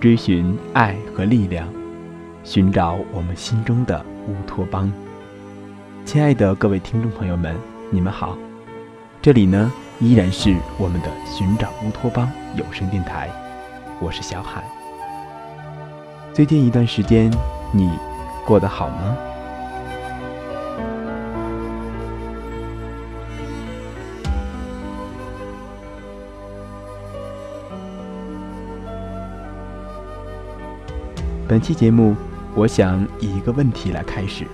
追寻爱和力量，寻找我们心中的乌托邦。亲爱的各位听众朋友们，你们好，这里呢依然是我们的寻找乌托邦有声电台，我是小海。最近一段时间，你过得好吗？本期节目，我想以一个问题来开始，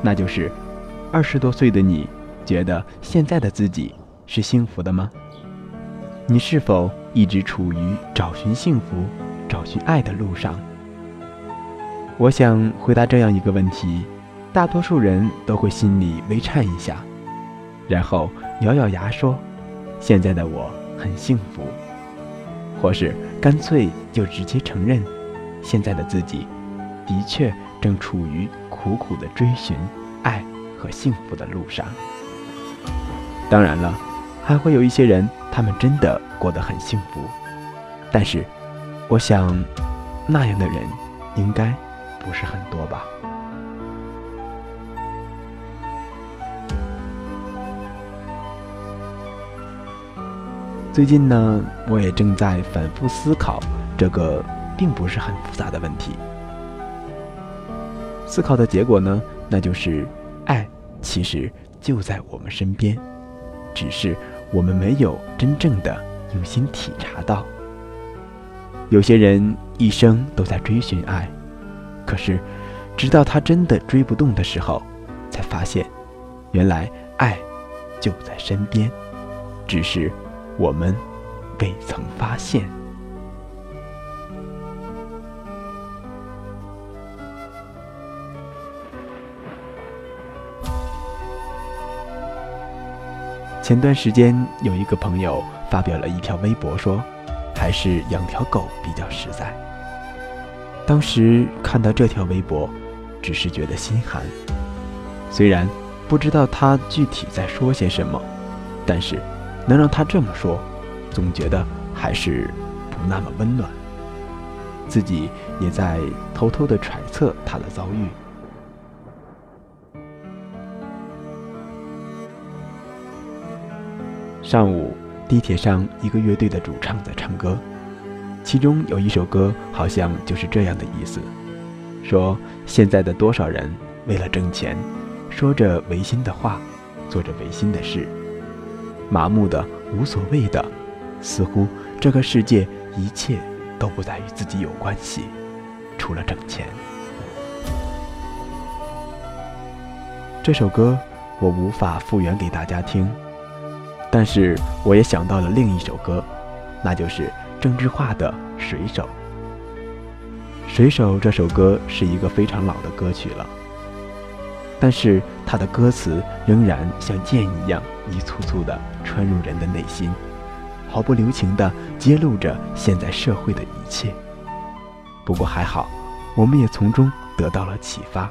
那就是：二十多岁的你，觉得现在的自己是幸福的吗？你是否一直处于找寻幸福、找寻爱的路上？我想回答这样一个问题，大多数人都会心里微颤一下，然后咬咬牙说：“现在的我很幸福。”或是干脆就直接承认。现在的自己，的确正处于苦苦的追寻爱和幸福的路上。当然了，还会有一些人，他们真的过得很幸福。但是，我想，那样的人应该不是很多吧。最近呢，我也正在反复思考这个。并不是很复杂的问题。思考的结果呢，那就是爱其实就在我们身边，只是我们没有真正的用心体察到。有些人一生都在追寻爱，可是直到他真的追不动的时候，才发现，原来爱就在身边，只是我们未曾发现。前段时间有一个朋友发表了一条微博，说还是养条狗比较实在。当时看到这条微博，只是觉得心寒。虽然不知道他具体在说些什么，但是能让他这么说，总觉得还是不那么温暖。自己也在偷偷的揣测他的遭遇。上午，地铁上一个乐队的主唱在唱歌，其中有一首歌好像就是这样的意思：说现在的多少人为了挣钱，说着违心的话，做着违心的事，麻木的、无所谓的，似乎这个世界一切都不再与自己有关系，除了挣钱。这首歌我无法复原给大家听。但是我也想到了另一首歌，那就是郑智化的《水手》。《水手》这首歌是一个非常老的歌曲了，但是它的歌词仍然像剑一样一簇簇的穿入人的内心，毫不留情地揭露着现在社会的一切。不过还好，我们也从中得到了启发。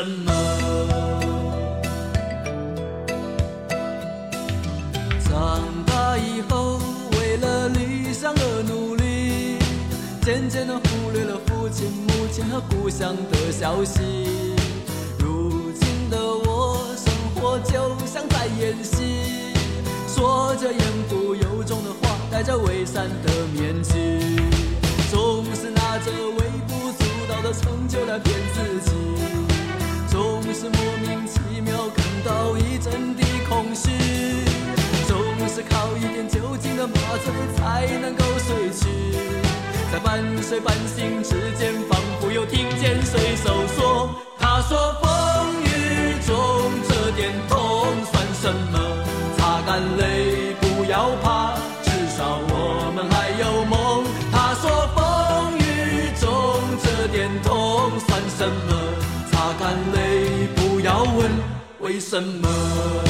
什么？长大以后，为了理想而努力，渐渐的忽略了父亲、母亲和故乡的消息。如今的我，生活就像在演戏，说着言不由衷的话，戴着伪善的面具，总是拿着微不足道的成就来骗自己，到一阵的空虚，总是靠一点酒精的麻醉才能够睡去，在半睡半醒之间，仿佛又听见水手说：“他说为什么。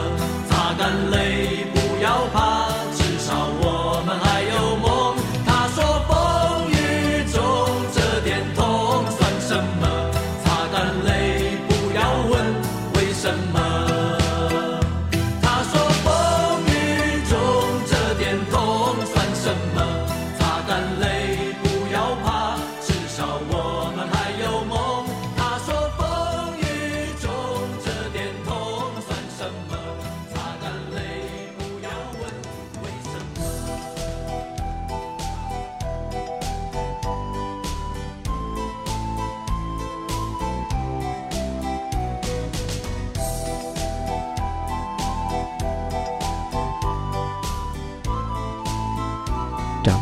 擦干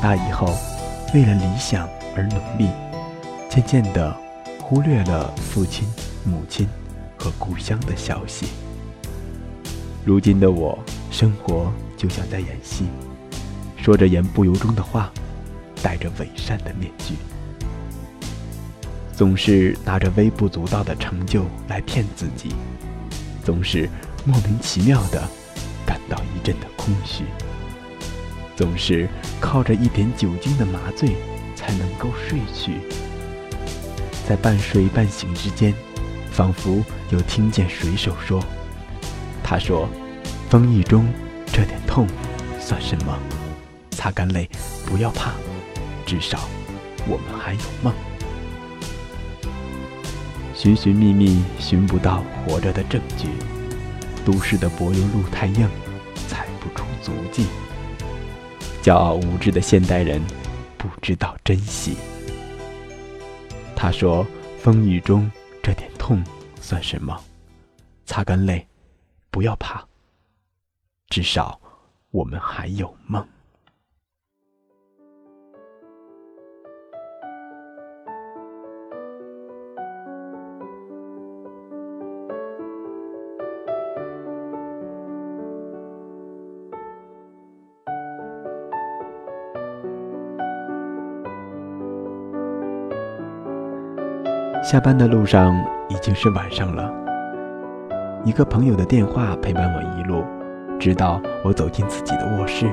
长大以后，为了理想而努力，渐渐地忽略了父亲、母亲和故乡的消息。如今的我，生活就像在演戏，说着言不由衷的话，戴着伪善的面具，总是拿着微不足道的成就来骗自己，总是莫名其妙地感到一阵的空虚。总是靠着一点酒精的麻醉才能够睡去，在半睡半醒之间，仿佛又听见水手说：“他说，风雨中这点痛算什么？擦干泪，不要怕，至少我们还有梦。”寻寻觅觅寻不到活着的证据，都市的柏油路太硬，踩不出足迹。骄傲无知的现代人不知道珍惜。他说：“风雨中这点痛算什么？擦干泪，不要怕，至少我们还有梦。”下班的路上已经是晚上了。一个朋友的电话陪伴我一路，直到我走进自己的卧室。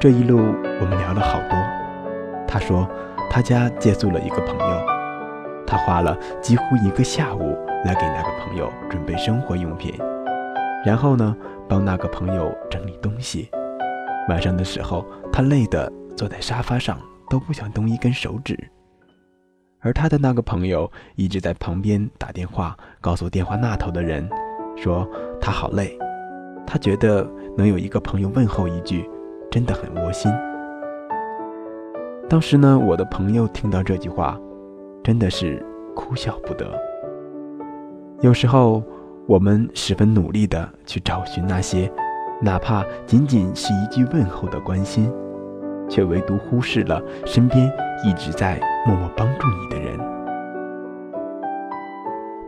这一路我们聊了好多。他说他家借宿了一个朋友，他花了几乎一个下午来给那个朋友准备生活用品，然后呢，帮那个朋友整理东西。晚上的时候，他累得坐在沙发上都不想动一根手指。而他的那个朋友一直在旁边打电话告诉电话那头的人，说他好累，他觉得能有一个朋友问候一句，真的很窝心。当时呢，我的朋友听到这句话，真的是哭笑不得。有时候，我们十分努力地去找寻那些，哪怕仅仅是一句问候的关心，却唯独忽视了身边一直在默默帮助你的人。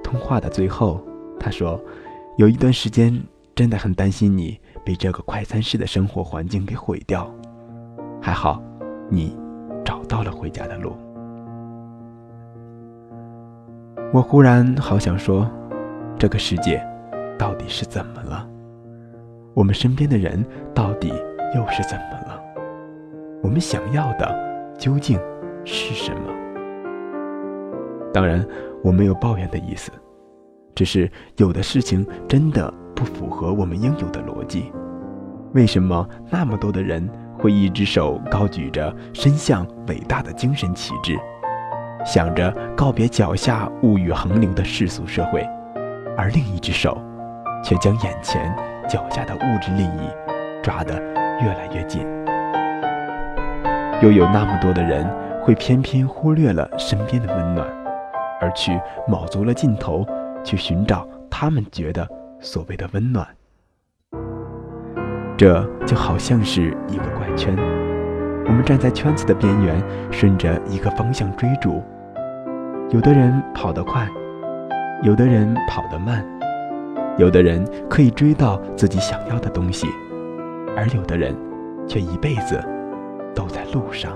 通话的最后，他说：“有一段时间真的很担心你被这个快餐式的生活环境给毁掉，还好，你。”找到了回家的路。我忽然好想说，这个世界到底是怎么了？我们身边的人到底又是怎么了？我们想要的究竟是什么？当然，我没有抱怨的意思，只是有的事情真的不符合我们应有的逻辑。为什么那么多的人？会一只手高举着伸向伟大的精神旗帜，想着告别脚下物欲横流的世俗社会，而另一只手，却将眼前脚下的物质利益抓得越来越紧。又有那么多的人会偏偏忽略了身边的温暖，而去卯足了劲头去寻找他们觉得所谓的温暖。这就好像是一个怪圈，我们站在圈子的边缘，顺着一个方向追逐。有的人跑得快，有的人跑得慢，有的人可以追到自己想要的东西，而有的人却一辈子都在路上。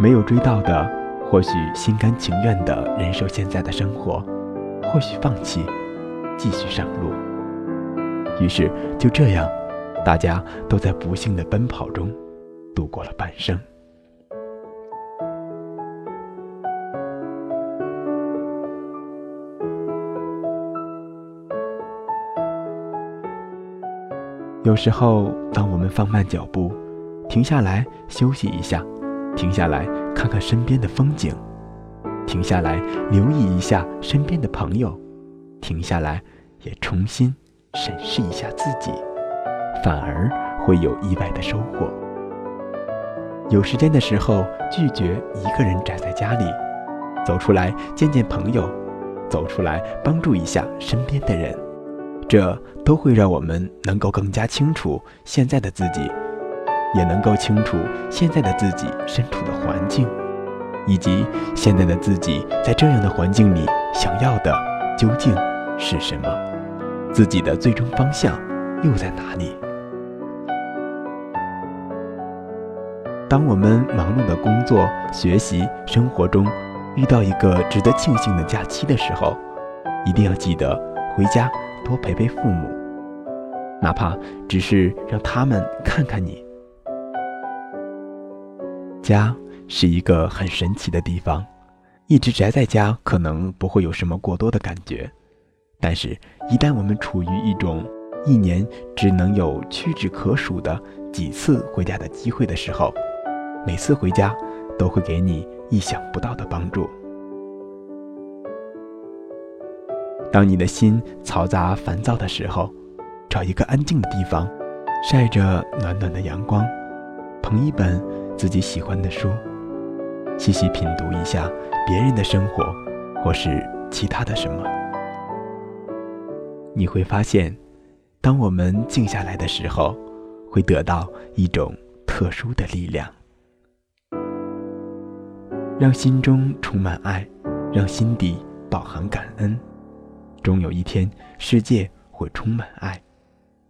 没有追到的，或许心甘情愿的忍受现在的生活，或许放弃，继续上路。于是就这样，大家都在不幸的奔跑中度过了半生。有时候，当我们放慢脚步，停下来休息一下，停下来看看身边的风景，停下来留意一下身边的朋友，停下来也重新。审视一下自己，反而会有意外的收获。有时间的时候，拒绝一个人宅在家里，走出来见见朋友，走出来帮助一下身边的人，这都会让我们能够更加清楚现在的自己，也能够清楚现在的自己身处的环境，以及现在的自己在这样的环境里想要的究竟是什么。自己的最终方向又在哪里？当我们忙碌的工作、学习、生活中遇到一个值得庆幸的假期的时候，一定要记得回家多陪陪父母，哪怕只是让他们看看你。家是一个很神奇的地方，一直宅在家可能不会有什么过多的感觉。但是，一旦我们处于一种一年只能有屈指可数的几次回家的机会的时候，每次回家都会给你意想不到的帮助。当你的心嘈杂烦躁的时候，找一个安静的地方，晒着暖暖的阳光，捧一本自己喜欢的书，细细品读一下别人的生活，或是其他的什么。你会发现，当我们静下来的时候，会得到一种特殊的力量，让心中充满爱，让心底饱含感恩。终有一天，世界会充满爱，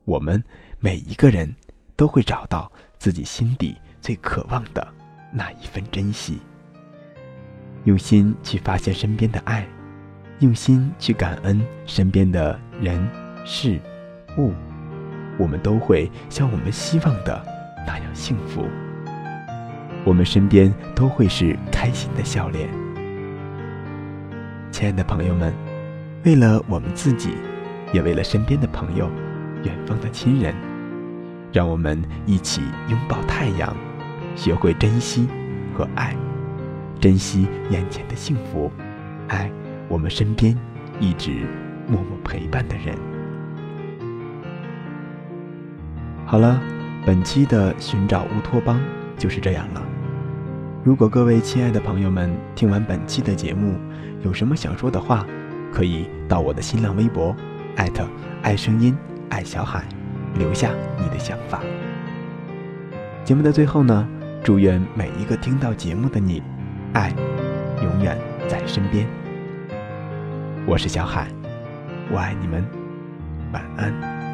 我们每一个人都会找到自己心底最渴望的那一份珍惜。用心去发现身边的爱。用心去感恩身边的人事物，我们都会像我们希望的那样幸福。我们身边都会是开心的笑脸。亲爱的朋友们，为了我们自己，也为了身边的朋友、远方的亲人，让我们一起拥抱太阳，学会珍惜和爱，珍惜眼前的幸福，爱我们身边一直默默陪伴的人。好了，本期的寻找乌托邦就是这样了。如果各位亲爱的朋友们听完本期的节目，有什么想说的话，可以到我的新浪微博，艾特爱声音爱小海，留下你的想法。节目的最后呢，祝愿每一个听到节目的你，爱永远在身边。我是小海，我爱你们，晚安。